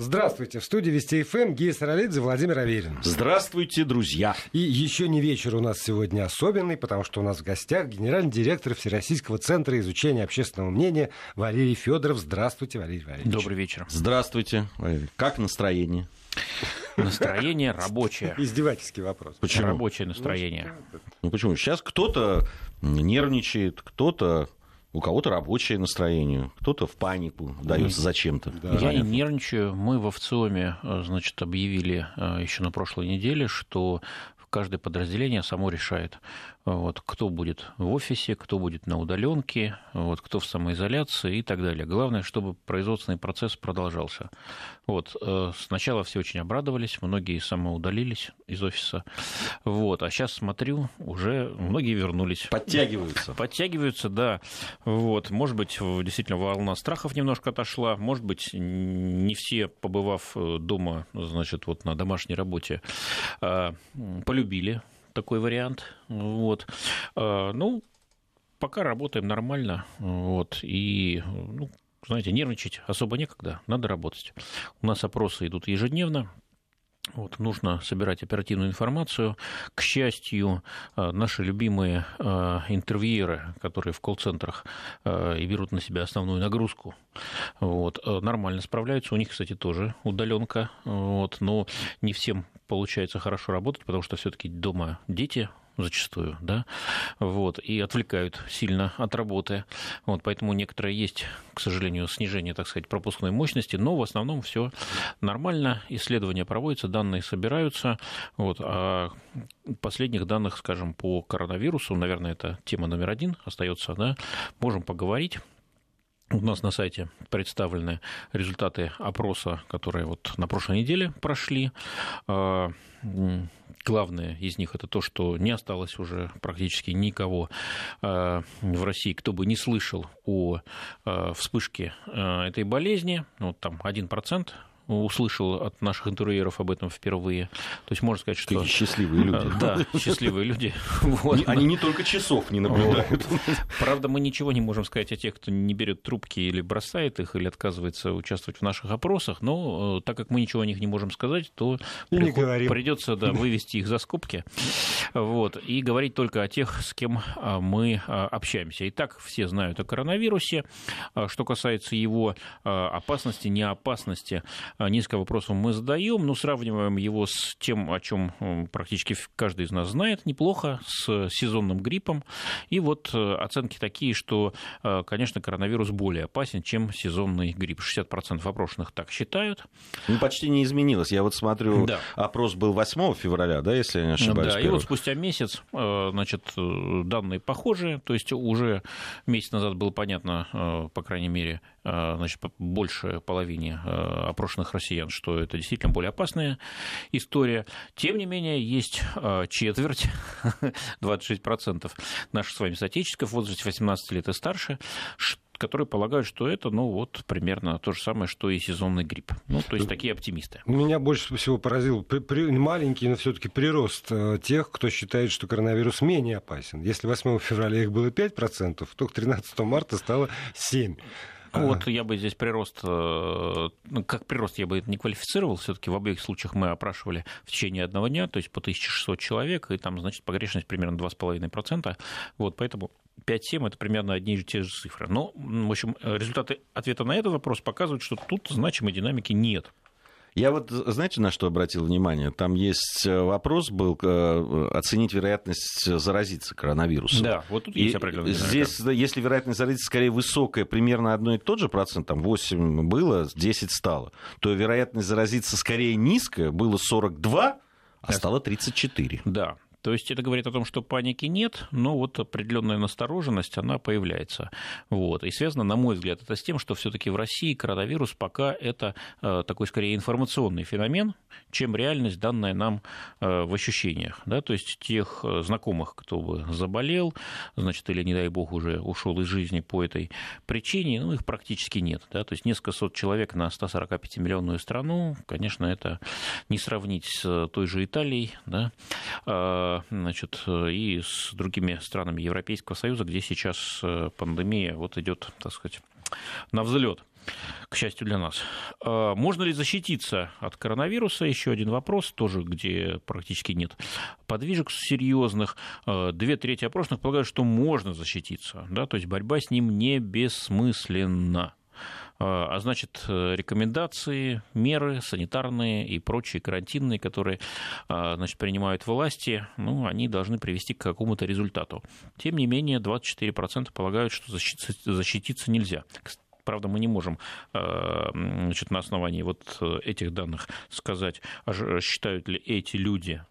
Здравствуйте. В студии Вести ФМ Гия Саралидзе, Владимир Аверин. Здравствуйте, друзья. И еще не вечер у нас сегодня особенный, потому что у нас в гостях генеральный директор Всероссийского центра изучения общественного мнения Валерий Федоров. Здравствуйте, Валерий Валерьевич. Добрый вечер. Здравствуйте, Валерий. Как настроение? Настроение рабочее. Издевательский вопрос. Почему? Рабочее настроение. Ну почему? Сейчас кто-то нервничает, кто-то у кого-то рабочее настроение, кто-то в панику дается зачем-то. Да. Я не нервничаю. Мы в ВЦИОМе, э, значит, объявили э, еще на прошлой неделе, что каждое подразделение само решает, вот, кто будет в офисе, кто будет на удаленке, вот, кто в самоизоляции и так далее. Главное, чтобы производственный процесс продолжался. Вот, э, сначала все очень обрадовались, многие самоудалились из офиса. Вот, а сейчас смотрю, уже многие вернулись. Подтягиваются. Подтягиваются, да. Вот, может быть, действительно волна страхов немножко отошла, может быть, не все, побывав э, дома, значит, вот на домашней работе, э, полюбили такой вариант. Вот. А, ну, пока работаем нормально. Вот. И, ну, знаете, нервничать особо некогда, надо работать. У нас опросы идут ежедневно, вот, нужно собирать оперативную информацию. К счастью, а, наши любимые а, интервьюеры, которые в колл-центрах и берут на себя основную нагрузку, вот, нормально справляются. У них, кстати, тоже удаленка, вот, но не всем получается хорошо работать, потому что все-таки дома дети зачастую, да, вот, и отвлекают сильно от работы. Вот, поэтому некоторое есть, к сожалению, снижение, так сказать, пропускной мощности, но в основном все нормально, исследования проводятся, данные собираются, вот, а последних данных, скажем, по коронавирусу, наверное, это тема номер один остается, да, можем поговорить. У нас на сайте представлены результаты опроса, которые вот на прошлой неделе прошли. А, главное из них это то, что не осталось уже практически никого а, в России, кто бы не слышал о а, вспышке этой болезни. Вот там 1% услышал от наших интервьюеров об этом впервые. То есть можно сказать, что... Какие счастливые люди. Да, счастливые люди. Вот. Они не только часов не наблюдают. Правда, мы ничего не можем сказать о тех, кто не берет трубки или бросает их, или отказывается участвовать в наших опросах, но э, так как мы ничего о них не можем сказать, то придется да, вывести их за скобки вот, и говорить только о тех, с кем а, мы а, общаемся. Итак, все знают о коронавирусе. А, что касается его опасности, неопасности, несколько вопросов мы задаем, но сравниваем его с тем, о чем практически каждый из нас знает неплохо, с сезонным гриппом. И вот э, оценки такие, что, э, конечно, коронавирус более опасен, чем сезонный грипп. 60% опрошенных так считают. Ну, почти не изменилось. Я вот смотрю, да. опрос был 8 февраля, да, если я не ошибаюсь. Да, и вот спустя месяц, э, значит, данные похожие, то есть уже месяц назад было понятно, по крайней мере, значит, больше половине опрошенных опрошенных россиян, что это действительно более опасная история. Тем не менее, есть а, четверть, 26% наших с вами соотечественников в возрасте 18 лет и старше, которые полагают, что это, ну, вот примерно то же самое, что и сезонный грипп. Ну, то есть такие оптимисты. Меня больше всего поразил маленький, но все-таки прирост э, тех, кто считает, что коронавирус менее опасен. Если 8 февраля их было 5%, то к 13 марта стало 7%. Ну, вот я бы здесь прирост, э, ну, как прирост я бы это не квалифицировал, все-таки в обеих случаях мы опрашивали в течение одного дня, то есть по 1600 человек, и там, значит, погрешность примерно 2,5%, вот, поэтому 5-7 это примерно одни и те же цифры. Но, в общем, результаты ответа на этот вопрос показывают, что тут значимой динамики нет. Я вот, знаете, на что обратил внимание? Там есть э, вопрос был э, оценить вероятность заразиться коронавирусом. Да, вот тут есть определенная Здесь, если вероятность заразиться скорее высокая, примерно одно и тот же процент, там 8 было, 10 стало, то вероятность заразиться скорее низкая, было 42, а стало 34. Да, то есть это говорит о том, что паники нет, но вот определенная настороженность, она появляется. Вот. И связано, на мой взгляд, это с тем, что все-таки в России коронавирус пока это э, такой скорее информационный феномен, чем реальность, данная нам э, в ощущениях. Да? То есть тех э, знакомых, кто бы заболел, значит, или, не дай бог, уже ушел из жизни по этой причине, ну, их практически нет. Да? То есть несколько сот человек на 145-миллионную страну, конечно, это не сравнить с той же Италией, да? Значит, и с другими странами Европейского Союза, где сейчас э, пандемия вот идет, так сказать, на взлет. к счастью для нас. Можно ли защититься от коронавируса? Еще один вопрос, тоже где практически нет подвижек серьезных. Две трети опрошенных полагают, что можно защититься. Да? То есть борьба с ним не бессмысленна. А, а значит, рекомендации, меры санитарные и прочие карантинные, которые значит, принимают власти, ну, они должны привести к какому-то результату. Тем не менее, 24% полагают, что защититься, нельзя. Правда, мы не можем э, значит, на основании вот этих данных сказать, а считают ли эти люди,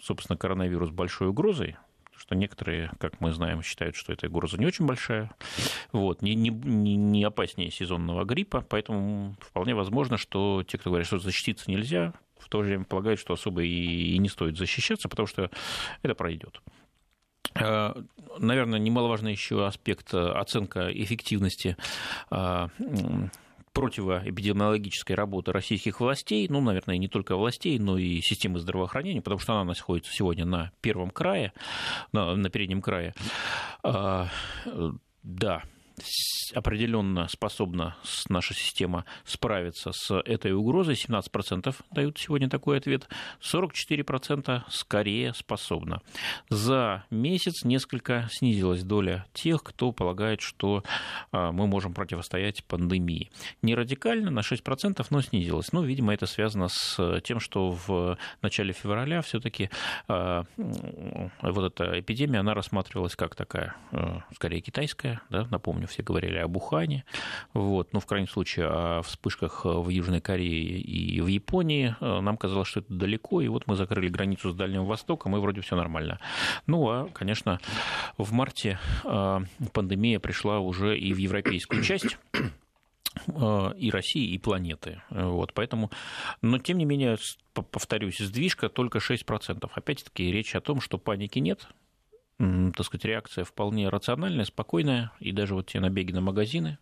собственно, коронавирус большой угрозой, что некоторые, как мы знаем, считают, что эта угроза не очень большая, вот, не, не, не опаснее сезонного гриппа, поэтому вполне возможно, что те, кто говорят, что защититься нельзя, в то же время полагают, что особо и, и не стоит защищаться, потому что это пройдет. Э, наверное, немаловажный еще аспект э, оценка эффективности э, противоэпидемиологической работы российских властей, ну, наверное, не только властей, но и системы здравоохранения, потому что она находится сегодня на первом крае, на, на переднем крае. Да, определенно способна наша система справиться с этой угрозой. 17% дают сегодня такой ответ. 44% скорее способна. За месяц несколько снизилась доля тех, кто полагает, что а, мы можем противостоять пандемии. Не радикально, на 6%, но снизилась. Ну, видимо, это связано с тем, что в начале февраля все-таки а, вот эта эпидемия, она рассматривалась как такая, а, скорее китайская, да, напомню, помню, все говорили об Ухане, вот, ну, в крайнем случае, о вспышках в Южной Корее и в Японии. Нам казалось, что это далеко, и вот мы закрыли границу с Дальним Востоком, и вроде все нормально. Ну, а, конечно, в марте а, пандемия пришла уже и в европейскую часть а, и России, и планеты. Вот, поэтому, но тем не менее, повторюсь, сдвижка только 6%. Опять-таки речь о том, что паники нет, так сказать, реакция вполне рациональная, спокойная, и даже вот те набеги на магазины,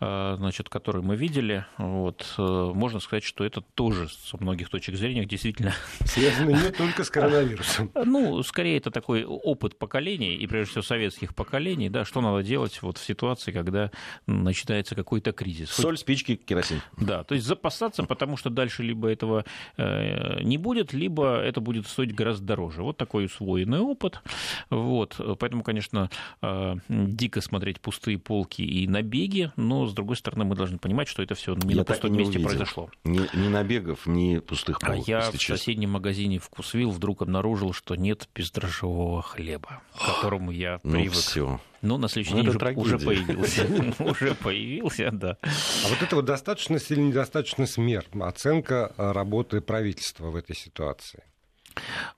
а, значит, которые мы видели, вот, э, можно сказать, что это тоже со многих точек зрения действительно... Связано не только с коронавирусом. Ну, скорее, это такой опыт поколений, и прежде всего советских поколений, да, что надо делать вот в ситуации, когда начинается какой-то кризис. Соль, спички, керосин. Да, то есть запасаться, потому что дальше либо этого э, не будет, либо это будет стоить гораздо дороже. Вот такой усвоенный опыт. Вот, поэтому, конечно, э, дико смотреть пустые полки и набеги, но, с другой стороны, мы должны понимать, что это все не Я на пустом месте увидел. произошло. Ни, ни набегов, ни пустых полок. А я в честно. соседнем магазине «Вкусвилл» вдруг обнаружил, что нет бездрожжевого хлеба, к которому я ну привык. Ну, все. Ну, на следующий ну, день уже, уже появился. Уже появился, да. А вот это вот достаточность или недостаточность мер? Оценка работы правительства в этой ситуации?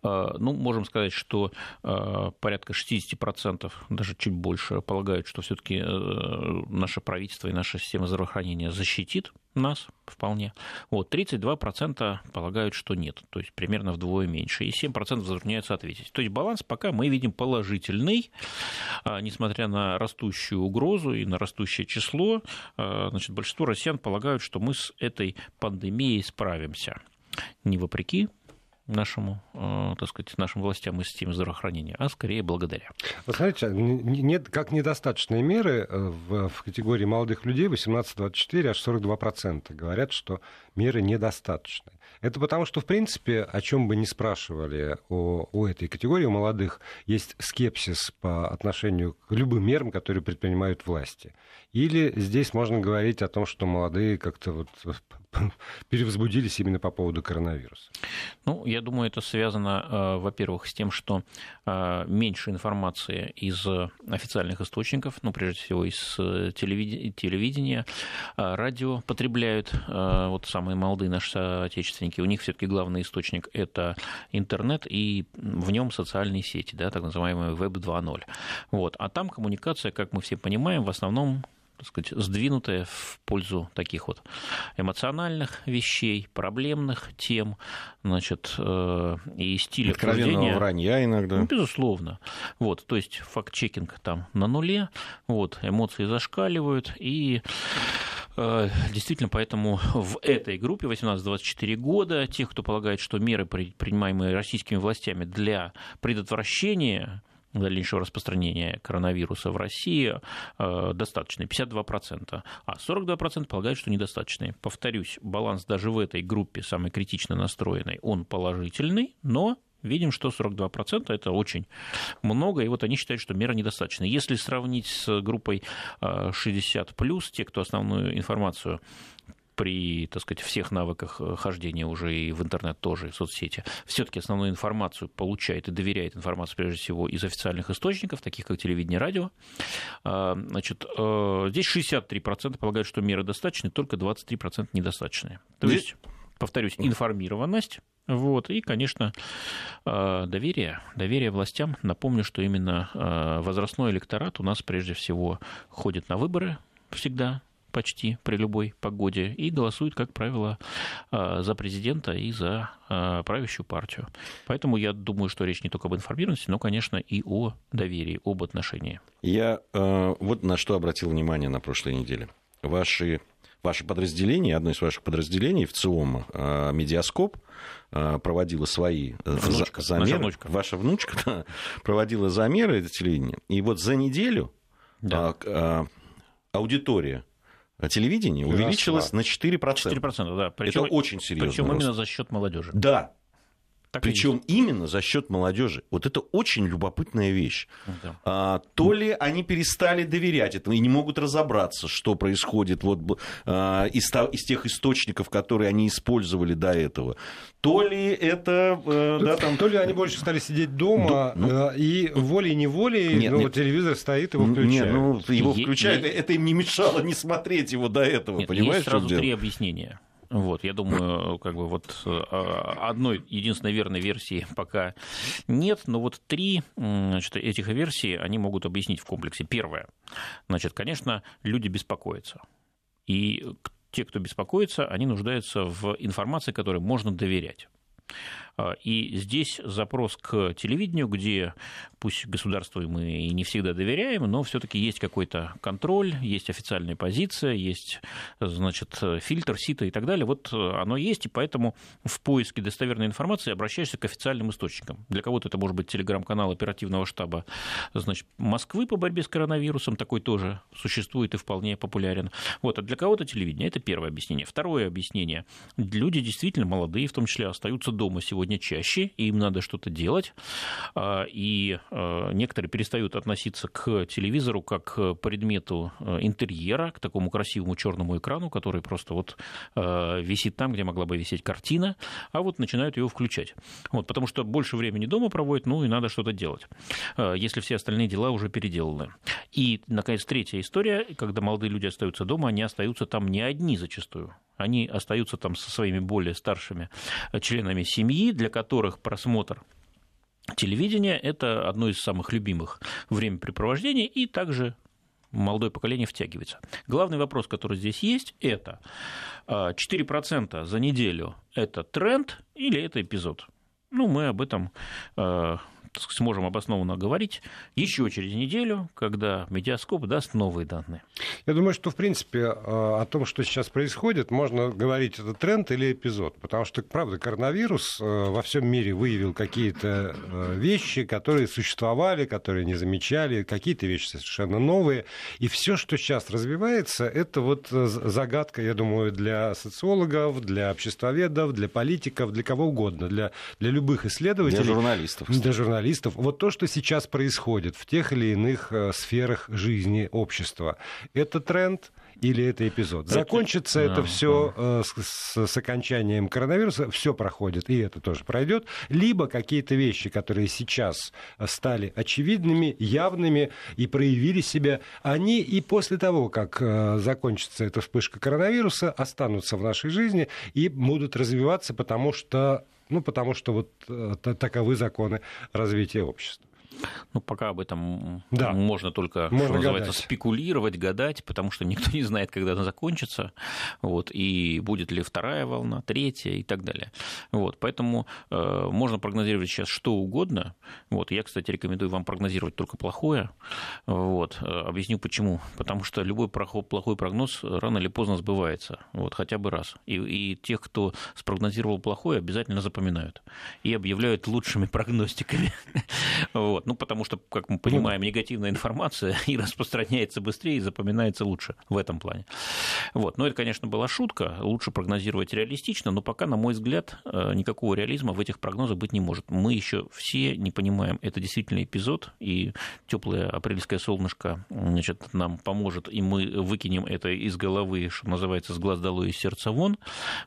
А, ну, можем сказать, что а, порядка 60%, даже чуть больше, полагают, что все-таки э, наше правительство и наша система здравоохранения защитит нас вполне. Вот, 32% полагают, что нет, то есть примерно вдвое меньше, и 7% затрудняются ответить. То есть баланс пока мы видим положительный, а, несмотря на растущую угрозу и на растущее число, значит, большинство россиян полагают, что мы с этой пандемией справимся. Не вопреки нашему, э, так сказать, нашим властям и системе здравоохранения, а скорее благодаря. Вы смотрите, нет, как недостаточные меры э, в, в категории молодых людей 18-24 аж 42% говорят, что меры недостаточны. Это потому, что, в принципе, о чем бы ни спрашивали о, о этой категории, у молодых, есть скепсис по отношению к любым мерам, которые предпринимают власти. Или здесь можно говорить о том, что молодые как-то вот перевозбудились именно по поводу коронавируса? Ну, я думаю, это связано, э, во-первых, с тем, что э, меньше информации из официальных источников, ну, прежде всего, из э, телевидения, радио потребляют, вот самые молодые наши соотечественники, у них все-таки главный источник – это интернет и в нем социальные сети, да, так называемые Web 2.0. Вот. А там коммуникация, как мы все понимаем, в основном так сказать, сдвинутая в пользу таких вот эмоциональных вещей, проблемных тем, значит, э, и стиля Откровенного вранья иногда. Ну, безусловно. Вот, то есть факт-чекинг там на нуле, вот, эмоции зашкаливают, и Действительно, поэтому в этой группе 18-24 года, тех, кто полагает, что меры, принимаемые российскими властями для предотвращения дальнейшего распространения коронавируса в России э, достаточные, 52%, а 42% полагают, что недостаточные. Повторюсь, баланс даже в этой группе, самой критично настроенной, он положительный, но видим, что 42% это очень много, и вот они считают, что мера недостаточна. Если сравнить с группой 60+, те, кто основную информацию при, так сказать, всех навыках э, хождения уже и в интернет тоже, и в соцсети, все-таки основную информацию получает и доверяет информации, прежде всего, из официальных источников, таких как телевидение, радио. А, значит, э, здесь 63% полагают, что меры достаточны, только 23% недостаточные. То есть, повторюсь, информированность, вот, и, конечно, э, доверие, доверие властям. Напомню, что именно возрастной электорат у нас прежде всего ходит на выборы всегда, почти при любой погоде и голосуют, как правило, а, за президента и за правящую партию. Поэтому я думаю, что речь не только об информированности, но, конечно, и о доверии, об отношении. Я э, вот на что обратил внимание на прошлой неделе. Ваши ваше подразделение, одно из ваших подразделений в ЦИОМ, э, Медиаскоп, э, проводила свои внучка, замеры. Наша внучка. Ваша внучка да, проводила замеры телевидения. И вот за неделю да. аудитория телевидения увеличилось на 4%. 4%, да. Причем, Это очень серьезно. Причем именно за счет молодежи. Да, так Причем именно за счет молодежи. Вот это очень любопытная вещь. Да. А, то ли они перестали доверять этому и не могут разобраться, что происходит вот, а, из, из тех источников, которые они использовали до этого. То ли это... А, да, там... То ли они больше стали сидеть дома, ну, ну... и волей-неволей нет, ну, нет. телевизор стоит, его включают. Нет, ну, его включают, это им не мешало не смотреть его до этого, нет, понимаешь? Есть сразу три объяснения. Вот, я думаю, как бы вот э, одной единственной верной версии пока нет, но вот три значит, этих версий они могут объяснить в комплексе. Первое, значит, конечно, люди беспокоятся. И те, кто беспокоится, они нуждаются в информации, которой можно доверять. А, и здесь запрос к телевидению, где пусть государству мы и не всегда доверяем, но все-таки есть какой-то контроль, есть официальная позиция, есть значит, фильтр, сито и так далее. Вот оно есть, и поэтому в поиске достоверной информации обращаешься к официальным источникам. Для кого-то это может быть телеграм-канал оперативного штаба значит, Москвы по борьбе с коронавирусом, такой тоже существует и вполне популярен. Вот, а для кого-то телевидение. Это первое объяснение. Второе объяснение. Люди действительно молодые, в том числе, остаются дома сегодня сегодня чаще, и им надо что-то делать. А, и а, некоторые перестают относиться к телевизору как к предмету а, интерьера, к такому красивому черному экрану, который просто вот висит там, где могла бы висеть картина, а вот начинают его включать. Вот, потому что больше времени дома проводят, ну и надо что-то делать, если все остальные дела уже переделаны. И, наконец, третья история, когда молодые люди остаются дома, они остаются там не одни зачастую они остаются там со своими более старшими членами семьи, для которых просмотр телевидения – это одно из самых любимых времяпрепровождений, и также молодое поколение втягивается. Главный вопрос, который здесь есть, это 4% а, за неделю – это тренд или это эпизод? Ну, мы об этом а, сможем обоснованно говорить еще через неделю, когда медиаскоп даст новые данные. Я думаю, что, в принципе, э, о том, что сейчас происходит, можно говорить, это тренд или эпизод. Потому что, правда, коронавирус э, во всем мире выявил какие-то э, вещи, которые существовали, которые не замечали, какие-то вещи совершенно новые. И все, что сейчас развивается, это вот загадка, я думаю, для социологов, для обществоведов, для политиков, для кого угодно, для, для любых исследователей. Для журналистов. Для журналистов журналистов, вот то, что сейчас происходит в тех или иных э, сферах жизни общества, это тренд или это эпизод. Закончится это, это все э, с, с окончанием коронавируса, все проходит, и это тоже пройдет. Либо какие-то вещи, которые сейчас стали очевидными, явными и проявили себя, они и после того, как э, закончится эта вспышка коронавируса, останутся в нашей жизни и будут развиваться, потому что ну, потому что вот э, таковы законы развития общества. Ну, пока об этом да. можно только, можно что называется, гадать. спекулировать, гадать, потому что никто не знает, когда она закончится, вот, и будет ли вторая волна, третья и так далее. Вот, поэтому э, можно прогнозировать сейчас что угодно. Вот, я, кстати, рекомендую вам прогнозировать только плохое. Вот, э, объясню почему. Потому что любой плохой прогноз рано или поздно сбывается, вот, хотя бы раз. И, и тех, кто спрогнозировал плохое, обязательно запоминают и объявляют лучшими прогностиками. Вот. Ну, потому что, как мы понимаем, негативная информация и распространяется быстрее, и запоминается лучше в этом плане. Вот. Но это, конечно, была шутка. Лучше прогнозировать реалистично, но пока, на мой взгляд, э, никакого реализма в этих прогнозах быть не может. Мы еще все не понимаем, это действительно эпизод, и теплое апрельское солнышко значит, нам поможет, и мы выкинем это из головы, что называется, с глаз долой и сердца вон.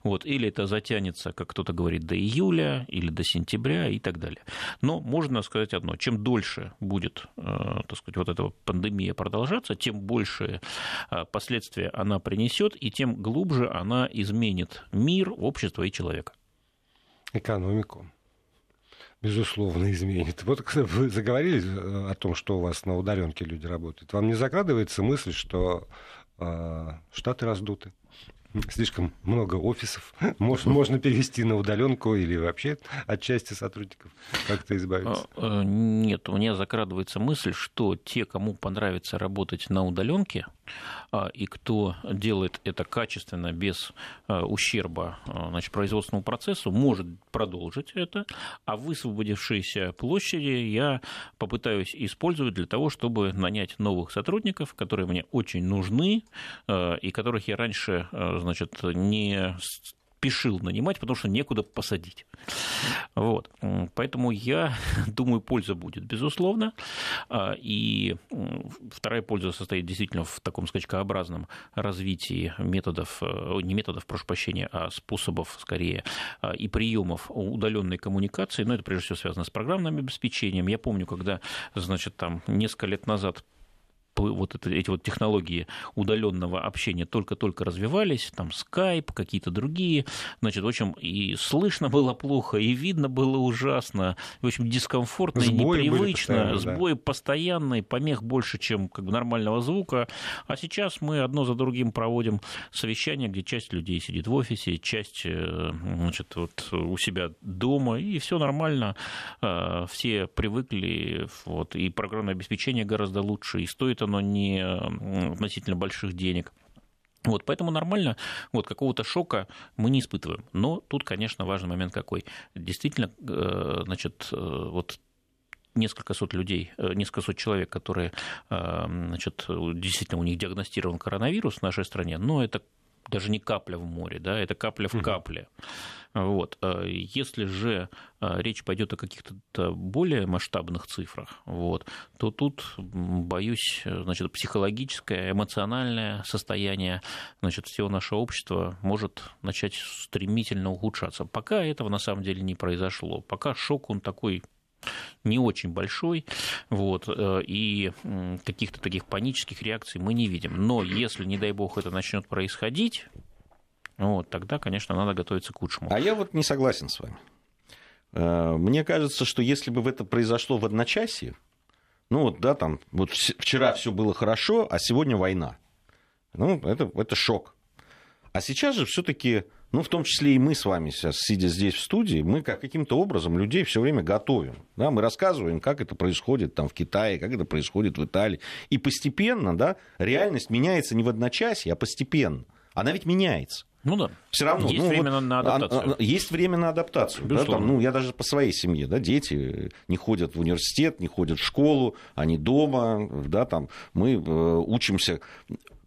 Вот. Или это затянется, как кто-то говорит, до июля или до сентября и так далее. Но можно сказать одно. Чем дольше будет, э, так сказать, вот эта пандемия продолжаться, тем больше э, последствия она принесет, и тем глубже она изменит мир, общество и человека. Экономику безусловно, изменит. Вот вы заговорили э, о том, что у вас на удаленке люди работают, вам не закрадывается мысль, что э, штаты раздуты? Слишком много офисов. Можно, можно перевести на удаленку или вообще от части сотрудников как-то избавиться? А, э, нет, у меня закрадывается мысль, что те, кому понравится работать на удаленке, а, и кто делает это качественно, без а, ущерба значит, производственному процессу, может продолжить это, а высвободившиеся площади я попытаюсь использовать для того, чтобы нанять новых сотрудников, которые мне очень нужны, и которых я раньше значит, не спешил нанимать, потому что некуда посадить. Вот. Поэтому я думаю, польза будет, безусловно. А, и вторая польза состоит действительно в таком скачкообразном развитии методов, э, не методов, прошу прощения, а способов, скорее, а, и приемов удаленной коммуникации. Но это прежде всего связано с программным обеспечением. Я помню, когда, значит, там несколько лет назад вот это, эти вот технологии удаленного общения только-только развивались, там скайп, какие-то другие, значит, в общем, и слышно было плохо, и видно было ужасно, в общем, дискомфортно сбои и непривычно, сбои да. постоянные, помех больше, чем как бы нормального звука, а сейчас мы одно за другим проводим совещания, где часть людей сидит в офисе, часть, э, значит, вот у себя дома, и все нормально, э, все привыкли, вот, и программное обеспечение гораздо лучше, и стоит оно не относительно больших денег. Вот, поэтому нормально, вот какого-то шока мы не испытываем. Но тут, конечно, важный момент какой. Действительно, э, значит, э, вот несколько сот людей, э, несколько сот человек, которые, значит, действительно у них диагностирован коронавирус в нашей стране, но это даже не капля в море, да, это капля в капле. Вот. А если же а, речь пойдет о каких-то более масштабных цифрах, вот, то тут, боюсь, значит, психологическое, эмоциональное состояние значит, всего нашего общества может начать стремительно ухудшаться. Пока этого на самом деле не произошло. Пока шок, он такой не очень большой, вот, э, и каких-то таких панических реакций мы не видим. Но если, не дай бог, это начнет происходить, вот, тогда, конечно, надо готовиться к худшему. А я вот не согласен с вами. Э, мне кажется, что если бы это произошло в одночасье, ну вот, да, там, вот вчера все было хорошо, а сегодня война. Ну, это, это шок. А сейчас же все-таки ну, в том числе и мы с вами сейчас, сидя здесь в студии, мы как каким-то образом людей все время готовим. Да, мы рассказываем, как это происходит там в Китае, как это происходит в Италии. И постепенно, да, реальность меняется не в одночасье, а постепенно. Она ведь меняется. Ну да. Все равно. Есть ну, время вот, на адаптацию. Есть время на адаптацию. Да, там, ну, я даже по своей семье, да, дети не ходят в университет, не ходят в школу, они дома, да, там, мы э, учимся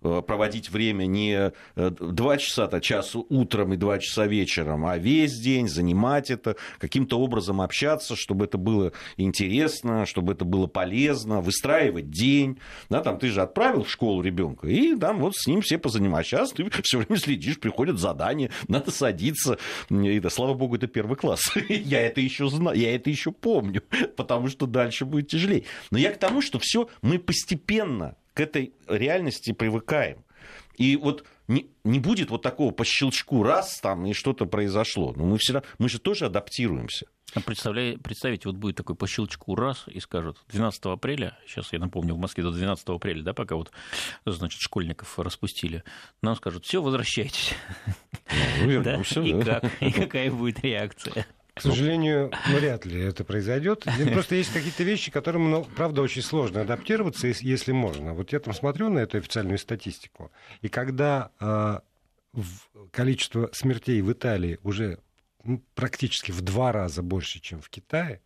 проводить время не 2 э, часа, а час утром и 2 часа вечером, а весь день занимать это, каким-то образом общаться, чтобы это было интересно, чтобы это было полезно, выстраивать день. Да, там ты же отправил в школу ребенка, и там вот с ним все позанимались. Сейчас ты все время следишь, приходят задания, надо садиться. И да, слава богу, это первый класс. я это еще знаю, я это еще помню, потому что дальше будет тяжелее. Но я к тому, что все мы постепенно к этой реальности привыкаем. И вот не, не будет вот такого по щелчку раз там и что-то произошло. Но мы, всегда, мы же тоже адаптируемся. А представьте, вот будет такой по щелчку раз и скажут 12 апреля, сейчас я напомню, в Москве до 12 апреля, да, пока вот, значит, школьников распустили, нам скажут, все, возвращайтесь. Ну, да? И как? И какая будет реакция? К сожалению, вряд ли это произойдет. Просто есть какие-то вещи, которым, ну, правда, очень сложно адаптироваться, если можно. Вот я там смотрю на эту официальную статистику, и когда э, количество смертей в Италии уже ну, практически в два раза больше, чем в Китае,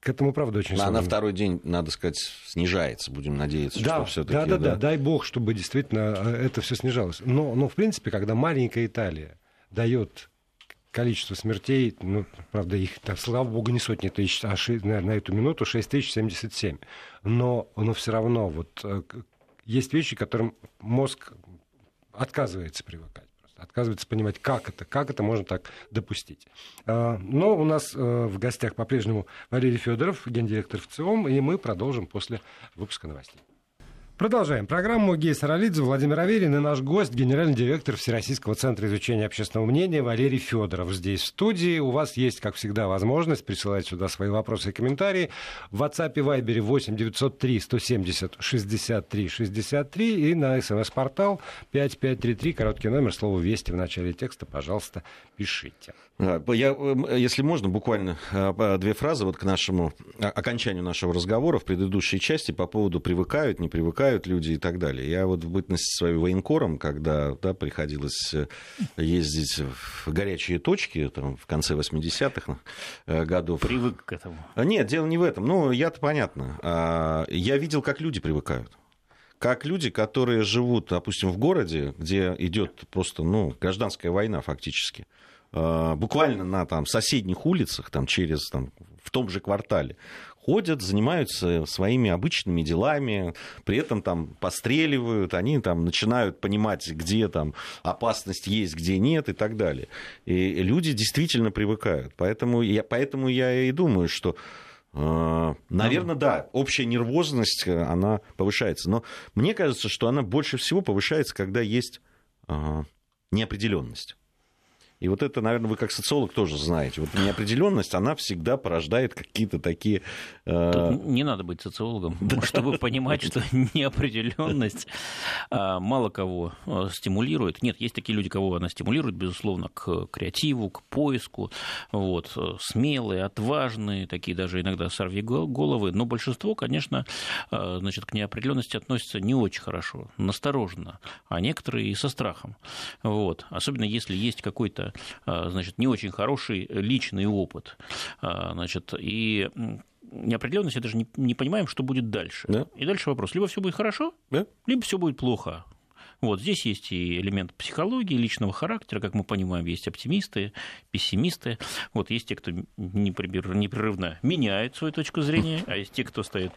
к этому, правда, очень сложно. А на второй день, надо сказать, снижается, будем надеяться, да, что все-таки... Да, да, да, дай бог, чтобы действительно э, это все снижалось. Но, но, в принципе, когда маленькая Италия дает количество смертей, ну, правда, их, так, слава богу, не сотни тысяч, а ши, на, на эту минуту 6077. Но, но все равно вот э, есть вещи, которым мозг отказывается привыкать отказывается понимать, как это, как это можно так допустить. А, но у нас э, в гостях по-прежнему Валерий Федоров, гендиректор ВЦИОМ, и мы продолжим после выпуска новостей. Продолжаем программу. Гей Саралидзе, Владимир Аверин и наш гость, генеральный директор Всероссийского центра изучения общественного мнения Валерий Федоров здесь в студии. У вас есть, как всегда, возможность присылать сюда свои вопросы и комментарии. В WhatsApp и Viber 8 903 170 63 63 и на смс-портал 5533, короткий номер, слово «Вести» в начале текста, пожалуйста, пишите. Я, эм, если можно, буквально э, две фразы вот к нашему окончанию нашего разговора в предыдущей части по поводу привыкают, не привыкают люди и так далее. Я вот в бытность свою военкором, когда да, приходилось э, ездить в горячие точки там, в конце 80-х э, годов. Привык к этому. А, нет, дело не в этом. Ну, я-то понятно. А, я видел, как люди привыкают как люди, которые живут, допустим, в городе, где идет просто ну, гражданская война фактически, буквально на там, соседних улицах, там, через, там, в том же квартале, ходят, занимаются своими обычными делами, при этом там постреливают, они там начинают понимать, где там опасность есть, где нет и так далее. И люди действительно привыкают. Поэтому я, поэтому я и думаю, что э, Наверное, да, общая нервозность, э, она повышается. Но мне кажется, что она больше всего повышается, когда есть неопределенность. И вот это, наверное, вы как социолог тоже знаете. Вот неопределенность, она всегда порождает какие-то такие... Э... Не надо быть социологом, да. чтобы понимать, что неопределенность а, мало кого а, стимулирует. Нет, есть такие люди, кого она стимулирует, безусловно, к креативу, к поиску. Вот, смелые, отважные, такие даже иногда сорви головы. Но большинство, конечно, значит, к неопределенности относятся не очень хорошо, настороженно, а некоторые и со страхом. Вот. Особенно если есть какой-то значит, не очень хороший личный опыт. А, значит, и неопределенность, это же не, не понимаем, что будет дальше. Да. И дальше вопрос, либо все будет хорошо, да. либо все будет плохо. Вот здесь есть и элемент психологии, личного характера, как мы понимаем, есть оптимисты, пессимисты. Вот есть те, кто непрерывно меняет свою точку зрения, а есть те, кто стоит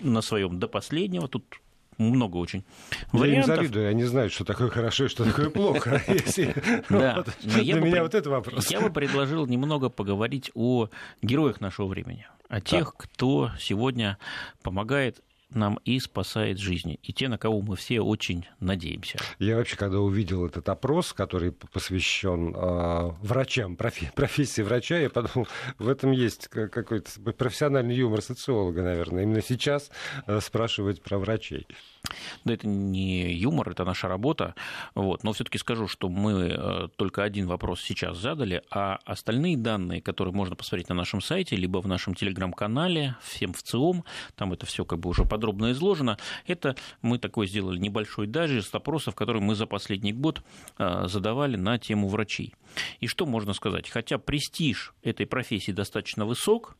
на своем до последнего. Тут много очень вариантов. Я им завидую, они знают, что такое хорошо и что такое плохо. Для меня вот это вопрос. Я бы предложил немного поговорить о героях нашего времени, о тех, кто сегодня помогает нам и спасает жизни, и те, на кого мы все очень надеемся. Я вообще, когда увидел этот опрос, который посвящен э, врачам, профи- профессии врача, я подумал, в этом есть какой-то профессиональный юмор социолога, наверное, именно сейчас э, спрашивать про врачей. Да, это не юмор, это наша работа. Вот. Но все-таки скажу, что мы э, только один вопрос сейчас задали, а остальные данные, которые можно посмотреть на нашем сайте, либо в нашем телеграм-канале, всем в ЦИОМ, там это все как бы уже подробно изложено, это мы такой сделали небольшой дайджест опросов, которые мы за последний год э, задавали на тему врачей. И что можно сказать? Хотя престиж этой профессии достаточно высок,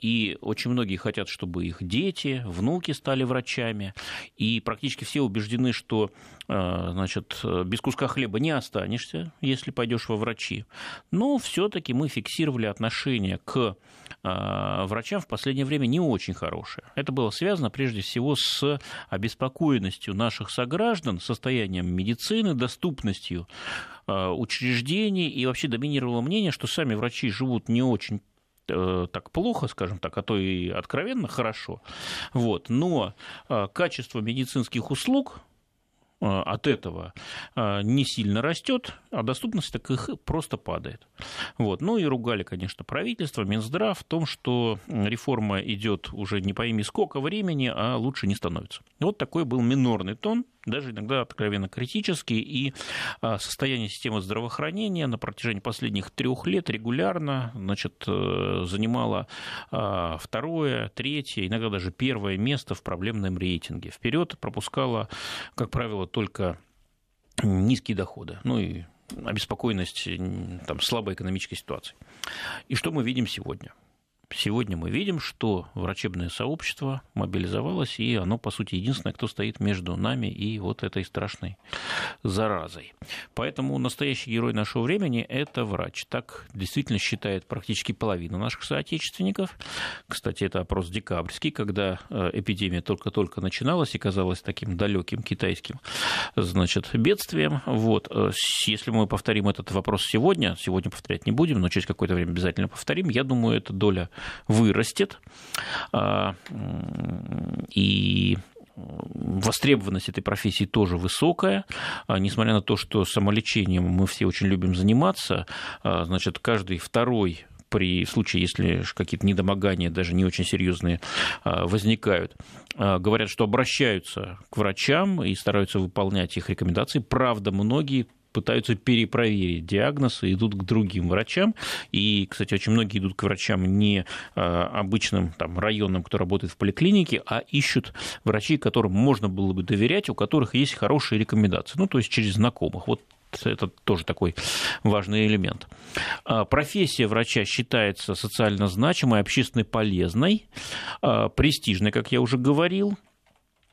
и очень многие хотят, чтобы их дети, внуки стали врачами, и практически все убеждены, что а, значит, без куска хлеба не останешься, если пойдешь во врачи. Но все-таки мы фиксировали отношение к а, врачам в последнее время не очень хорошее. Это было связано прежде всего с обеспокоенностью наших сограждан, состоянием медицины, доступностью учреждений, и вообще доминировало мнение, что сами врачи живут не очень так плохо, скажем так, а то и откровенно хорошо. Вот. Но э, качество медицинских услуг э, от этого не сильно растет, а доступность так их просто падает. Вот. Ну и ругали, конечно, правительство, Минздрав в том, что реформа идет уже не пойми сколько времени, а лучше не становится. Вот такой был минорный тон даже иногда откровенно критический, и а, состояние системы здравоохранения на протяжении последних трех лет регулярно значит, э, занимало а, второе, третье, иногда даже первое место в проблемном рейтинге. Вперед пропускало, как правило, только низкие доходы, ну и обеспокоенность там, слабой экономической ситуации. И что мы видим сегодня? Сегодня мы видим, что врачебное сообщество мобилизовалось, и оно, по сути, единственное, кто стоит между нами и вот этой страшной заразой. Поэтому настоящий герой нашего времени – это врач. Так действительно считает практически половина наших соотечественников. Кстати, это опрос декабрьский, когда э, эпидемия только-только начиналась и казалась таким далеким китайским значит, бедствием. Вот. Э, если мы повторим этот вопрос сегодня, сегодня повторять не будем, но через какое-то время обязательно повторим, я думаю, эта доля вырастет. А, и востребованность этой профессии тоже высокая, а, несмотря на то, что самолечением мы все очень любим заниматься, а, значит, каждый второй при случае, если какие-то недомогания, даже не очень серьезные, возникают, говорят, что обращаются к врачам и стараются выполнять их рекомендации. Правда, многие пытаются перепроверить диагноз и идут к другим врачам. И, кстати, очень многие идут к врачам не а, обычным там, районным, кто работает в поликлинике, а ищут врачей, которым можно было бы доверять, у которых есть хорошие рекомендации, ну, то есть через знакомых. Вот это тоже такой важный элемент. А, профессия врача считается социально значимой, общественно полезной, а, престижной, как я уже говорил,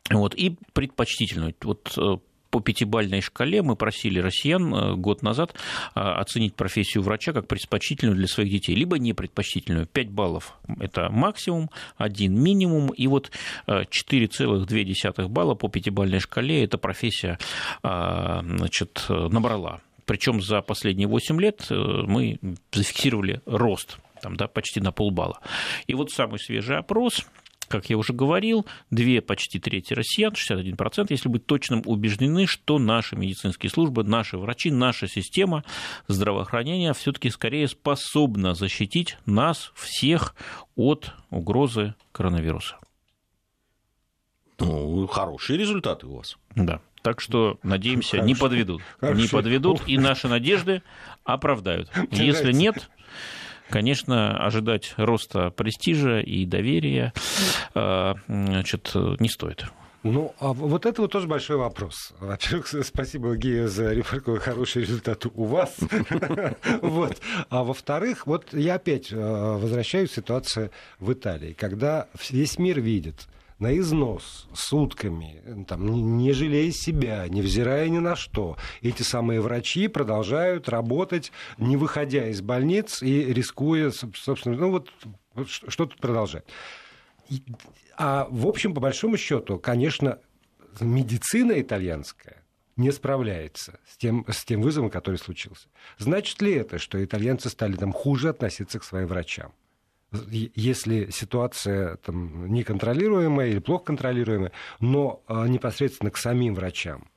вот, и предпочтительной. Вот э, по пятибальной шкале мы просили россиян э, год назад э, оценить профессию врача как предпочтительную для своих детей, либо непредпочтительную. 5 баллов – это максимум, 1 минимум, и вот 4,2 э, балла по пятибальной шкале эта профессия значит, набрала. Причем за последние 8 лет мы зафиксировали рост там, да, почти на полбалла. И вот самый свежий опрос – как я уже говорил, две почти трети россиян, 61%, если быть точным, убеждены, что наши медицинские службы, наши врачи, наша система здравоохранения все-таки скорее способна защитить нас всех от угрозы коронавируса. Ну, хорошие результаты у вас. Да. Так что, надеемся, Хорошо. не подведут. Хорошо. Не подведут, и наши надежды оправдают. Если нет, конечно, ожидать роста престижа и доверия э, значит, не стоит. Ну, а вот это вот тоже большой вопрос. Во-первых, спасибо, Гея, за реmarку, хороший результат у вас. вот. А во-вторых, вот я опять э, возвращаюсь к ситуации в Италии, когда весь мир видит, на износ сутками, там, не, не жалея себя, невзирая ни на что. Эти самые врачи продолжают работать, не выходя из больниц и рискуя, собственно, ну вот что тут продолжать. А в общем, по большому счету, конечно, медицина итальянская не справляется с тем, с тем вызовом, который случился. Значит ли это, что итальянцы стали там хуже относиться к своим врачам? Если ситуация там, неконтролируемая или плохо контролируемая, но а, непосредственно к самим врачам.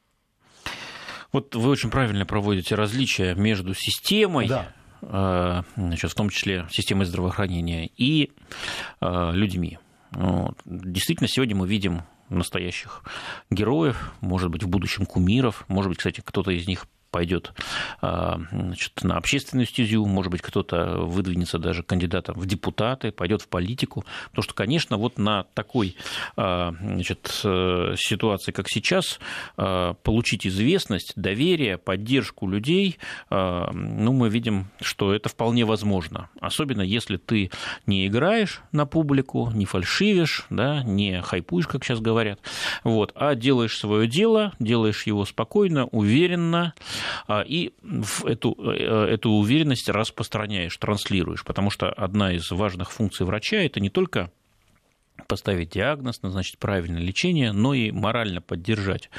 Вот вы очень правильно проводите различия между системой, да. А, значит, в том числе системой здравоохранения, и а, людьми. Вот. Действительно, сегодня мы видим настоящих героев, может быть, в будущем кумиров, может быть, кстати, кто-то из них пойдет а, значит, на общественную стезю, может быть, кто-то выдвинется даже кандидатом в депутаты, пойдет в политику. Потому что, конечно, вот на такой а, значит, э, ситуации, как сейчас, а, получить известность, доверие, поддержку людей, ну, мы видим, что это вполне возможно. Особенно если ты не играешь на публику, не фальшивишь, да, не хайпуешь, как сейчас говорят, вот, а делаешь свое дело, делаешь его спокойно, уверенно, и эту, э, эту уверенность распространяешь, транслируешь, потому что одна из важных функций врача – это не только поставить диагноз, назначить правильное лечение, но и морально поддержать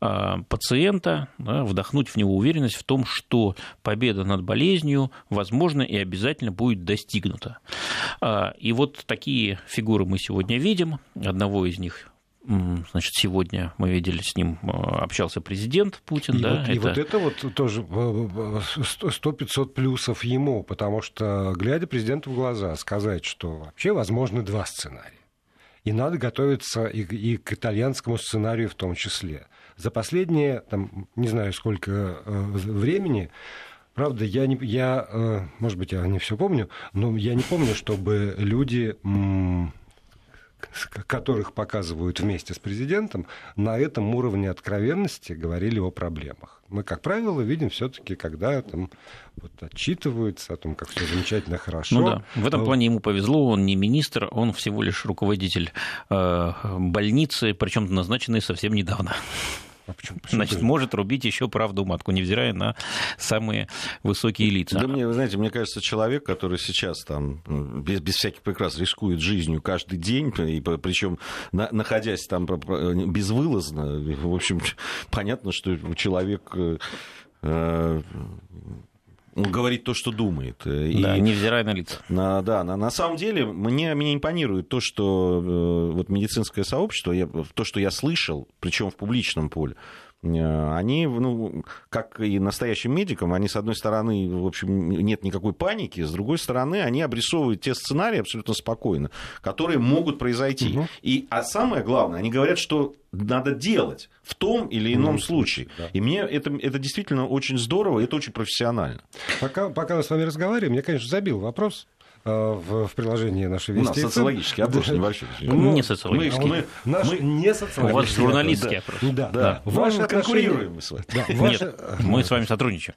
а, пациента, да, вдохнуть в него уверенность в том, что победа над болезнью возможно и обязательно будет достигнута. А, и вот такие фигуры мы сегодня видим. Одного из них Значит, сегодня мы видели с ним, э, общался президент Путин. И, да, вот, это... и вот это вот тоже 100-500 плюсов ему, потому что, глядя президенту в глаза, сказать, что вообще возможны два сценария. И надо готовиться и, и к итальянскому сценарию в том числе. За последние, там, не знаю, сколько э, времени, Правда, я, не, я, э, может быть, я не все помню, но я не помню, чтобы люди которых показывают вместе с президентом, на этом уровне откровенности говорили о проблемах. Мы, как правило, видим все-таки, когда там вот, отчитываются о том, как все замечательно, хорошо. Ну да, в этом плане ему повезло, он не министр, он всего лишь руководитель э, больницы, причем назначенный совсем недавно. А почему, почему Значит, ты... может рубить еще правду матку, невзирая на самые высокие лица. Да мне, вы знаете, мне кажется, человек, который сейчас там без, без всяких прикрас рискует жизнью каждый день, и причем на, находясь там безвылазно, в общем, понятно, что человек э, э, говорит то, что думает. Да, и, невзирая на лица. На, да, на, на самом деле мне, мне импонирует то, что э, вот медицинское сообщество, я, то, что я слышал, причем в публичном поле, Э, они, ну, как и настоящим медикам, они, с одной стороны, в общем, нет никакой паники, с другой стороны, они обрисовывают те сценарии абсолютно спокойно, которые могут произойти. Угу. И, а самое главное, они говорят, что надо делать в том или ином ну, случае. Да. И мне это, это действительно очень здорово, это очень профессионально. Пока, пока мы с вами разговариваем, мне, конечно, забил вопрос Э, в, в приложении нашей Вести. У нас социологический опрос да. небольшой. Ну, не социологический. Мы, наш мы, не социологический. У вас журналистский опрос. Да, да. да. Ваши конкурируем мы с вами. Да, ваши... Нет, мы с вами сотрудничаем.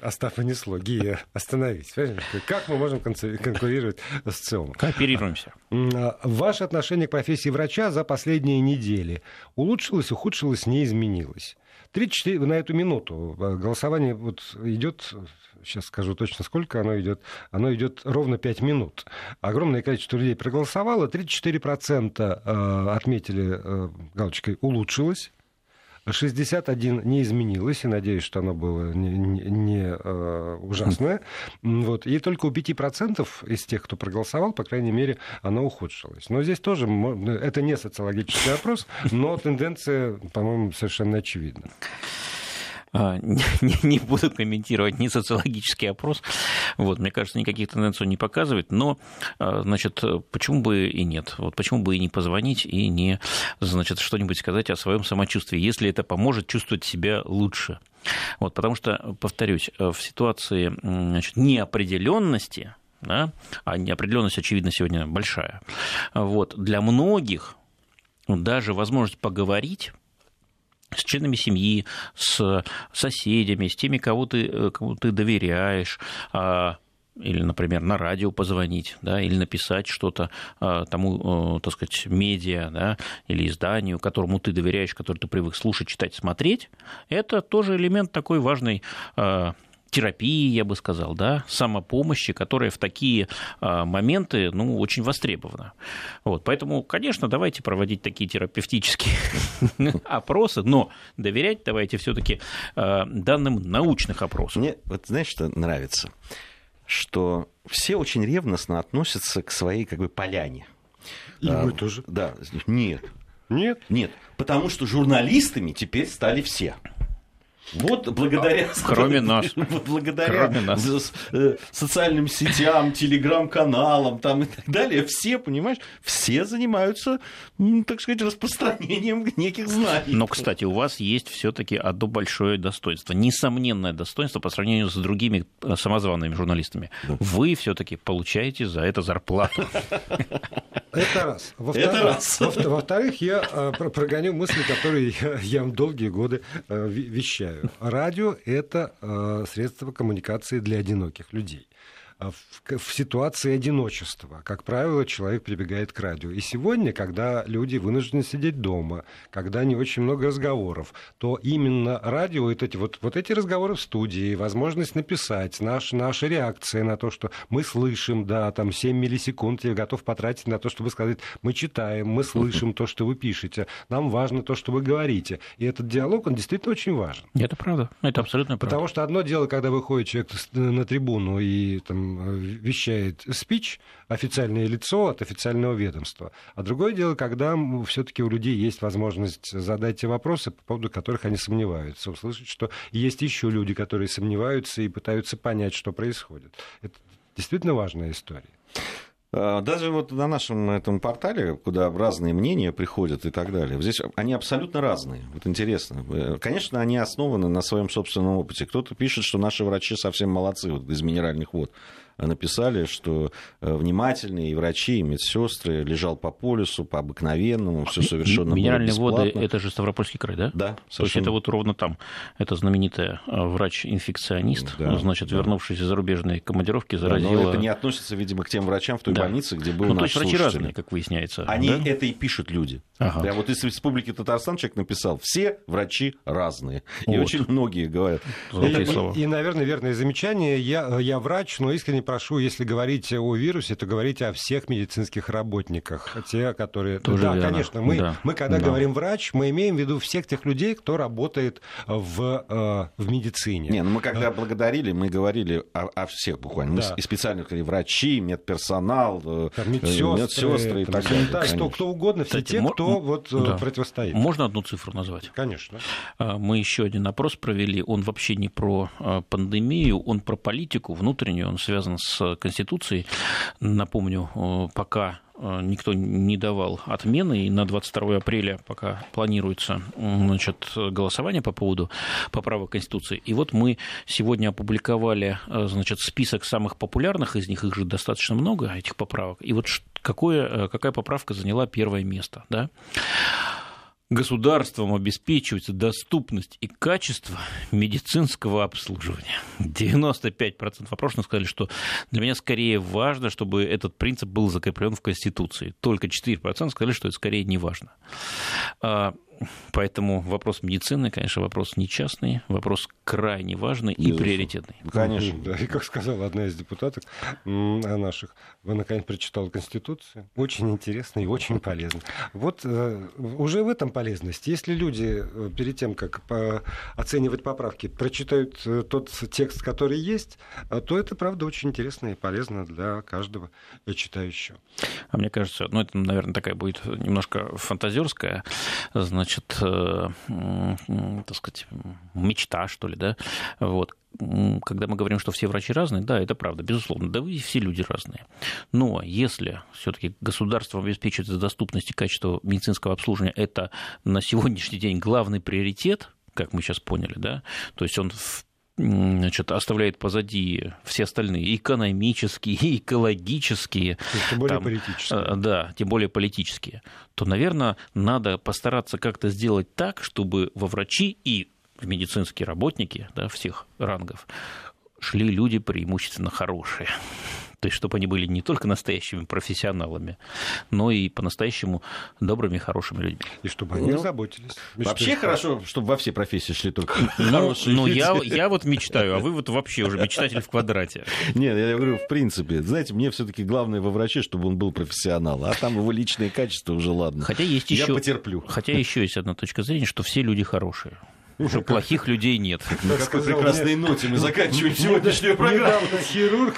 Остап понесло. Гия, остановись. Как мы можем конкурировать с ЦИОМом? Кооперируемся. А, ваше отношение к профессии врача за последние недели улучшилось, ухудшилось, не изменилось? 34 на эту минуту э, голосование вот идет сейчас скажу точно, сколько оно идет, оно идет ровно 5 минут. Огромное количество людей проголосовало, 34% э, отметили э, галочкой «улучшилось», 61 не изменилось, и надеюсь, что оно было не, не, не э, ужасное. Вот. И только у 5% из тех, кто проголосовал, по крайней мере, оно ухудшилось. Но здесь тоже, это не социологический опрос, но тенденция, по-моему, совершенно очевидна. А, не, не буду комментировать ни социологический опрос. Вот, мне кажется, никаких тенденций не показывает, но, а, значит, почему бы и нет? Вот почему бы и не позвонить и не, значит, что-нибудь сказать о своем самочувствии, если это поможет чувствовать себя лучше. Вот, потому что, повторюсь, в ситуации значит, неопределенности, да, а неопределенность, очевидно, сегодня большая, вот, для многих даже возможность поговорить с членами семьи, с соседями, с теми, кого ты, э, кому ты доверяешь, а, или, например, на радио позвонить, да, или написать что-то а, тому, э, так сказать, медиа, да, или изданию, которому ты доверяешь, который ты привык слушать, читать, смотреть, это тоже элемент такой важной а, терапии, я бы сказал, да, самопомощи, которая в такие а, моменты ну, очень востребована. Вот, поэтому, конечно, давайте проводить такие терапевтические опросы, но доверять давайте все-таки а, данным научных опросов. Мне, вот знаешь, что нравится? Что все очень ревностно относятся к своей как бы поляне. И а, мы тоже. Да, нет. Нет? Нет, потому что журналистами теперь стали все. Вот благодаря... Кроме нас. Благодаря Кроме нас. Э, социальным сетям, телеграм-каналам там и так далее, все, понимаешь, все занимаются, так сказать, распространением неких знаний. Но, кстати, у вас есть все таки одно большое достоинство, несомненное достоинство по сравнению с другими э, самозваными журналистами. Вы все таки получаете за это зарплату. Это раз. Во-вторых, я э, прогоню мысли, которые я долгие годы вещаю повторяю, радио — это э, средство коммуникации для одиноких людей. А в, в ситуации одиночества, как правило, человек прибегает к радио. И сегодня, когда люди вынуждены сидеть дома, когда не очень много разговоров, то именно радио, вот эти, вот, вот эти разговоры в студии, возможность написать, наш, наша реакция на то, что мы слышим, да, там 7 миллисекунд я готов потратить на то, чтобы сказать, мы читаем, мы слышим то, что вы пишете, нам важно то, что вы говорите. И этот диалог, он действительно очень важен. Это правда, это абсолютно правда. Потому что одно дело, когда выходит человек на трибуну и там вещает спич, официальное лицо от официального ведомства. А другое дело, когда все-таки у людей есть возможность задать те вопросы, по поводу которых они сомневаются, услышать, что есть еще люди, которые сомневаются и пытаются понять, что происходит. Это действительно важная история. А, даже вот на нашем этом портале, куда разные мнения приходят и так далее, здесь они абсолютно разные. Вот интересно. Э, конечно, они основаны на своем собственном опыте. Кто-то пишет, что наши врачи совсем молодцы вот, из минеральных вод. Написали, что внимательные и врачи, и медсестры лежал по полюсу, по обыкновенному, все совершенно Минеральные воды, это же Ставропольский край, да? Да. Совершенно. То есть это вот ровно там. Это знаменитая врач-инфекционист, да, значит, да. вернувшись из зарубежной командировки, заразила... Да, но это не относится, видимо, к тем врачам в той да. больнице, где был ну, наш то есть врачи разные, как выясняется. Они да? это и пишут люди. Ага. Да, вот из Республики Татарстан человек написал, все врачи разные. И вот. очень многие говорят. И, и, наверное, верное замечание. Я, я врач, но искренне прошу, если говорить о вирусе, то говорите о всех медицинских работниках. Те, которые... Тоже да, верно. конечно. Мы, да. мы когда да. говорим врач, мы имеем в виду всех тех людей, кто работает в, э, в медицине. Не, ну мы когда благодарили, мы говорили о, о всех буквально. Да. Мы и специально говорили врачи, медперсонал, э, медсестры, медсестры и так далее. Да, кто, кто угодно, все Кстати, те, кто вот да. противостоит. Можно одну цифру назвать? Конечно. Мы еще один опрос провели. Он вообще не про пандемию, он про политику внутреннюю, он связан с Конституцией. Напомню, пока никто не давал отмены, и на 22 апреля пока планируется значит, голосование по поводу поправок Конституции. И вот мы сегодня опубликовали значит, список самых популярных из них, их же достаточно много, этих поправок. И вот какое, какая поправка заняла первое место. Да? Государством обеспечивается доступность и качество медицинского обслуживания. 95% опрошенных сказали, что для меня скорее важно, чтобы этот принцип был закреплен в Конституции. Только 4% сказали, что это скорее не важно. А, Поэтому вопрос медицины, конечно, вопрос нечастный, вопрос крайне важный и Безусловно. приоритетный. Конечно. Да, и как сказала одна из депутаток наших, вы наконец прочитала Конституцию. Очень интересно и очень полезно. Вот э, уже в этом полезность. Если люди э, перед тем, как оценивать поправки, прочитают э, тот текст, который есть, то это, правда, очень интересно и полезно для каждого читающего. А мне кажется, ну, это, наверное, такая будет немножко фантазерская, значит, значит, э, так сказать, мечта, что ли, да, вот, когда мы говорим, что все врачи разные, да, это правда, безусловно, да, вы все люди разные. Но если все-таки государство обеспечивает доступность и качество медицинского обслуживания, это на сегодняшний день главный приоритет, как мы сейчас поняли, да, то есть он в значит, оставляет позади все остальные экономические, и экологические, тем более там, политические. Э, да, тем более политические, то, наверное, надо постараться как-то сделать так, чтобы во врачи и в медицинские работники да, всех рангов шли люди преимущественно хорошие. То есть, чтобы они были не только настоящими профессионалами, но и по-настоящему добрыми, хорошими людьми. И чтобы они ну, заботились. Вообще что... хорошо, чтобы во все профессии шли только ну, хорошие Ну, я, я вот мечтаю, а вы вот вообще уже мечтатель в квадрате. Нет, я говорю, в принципе, знаете, мне все таки главное во враче, чтобы он был профессионал, а там его личные качества уже ладно. Хотя есть я еще... потерплю. Хотя еще есть одна точка зрения, что все люди хорошие что плохих людей нет. На какой прекрасной ноте мы заканчиваем сегодняшнюю программу. хирург,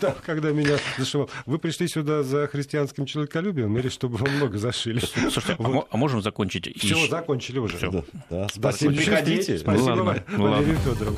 когда меня зашивал, вы пришли сюда за христианским человеколюбием или чтобы вам много зашили? Слушайте, а, а можем закончить? Все, закончили уже. Спасибо. Приходите. Спасибо, Валерий Федорович.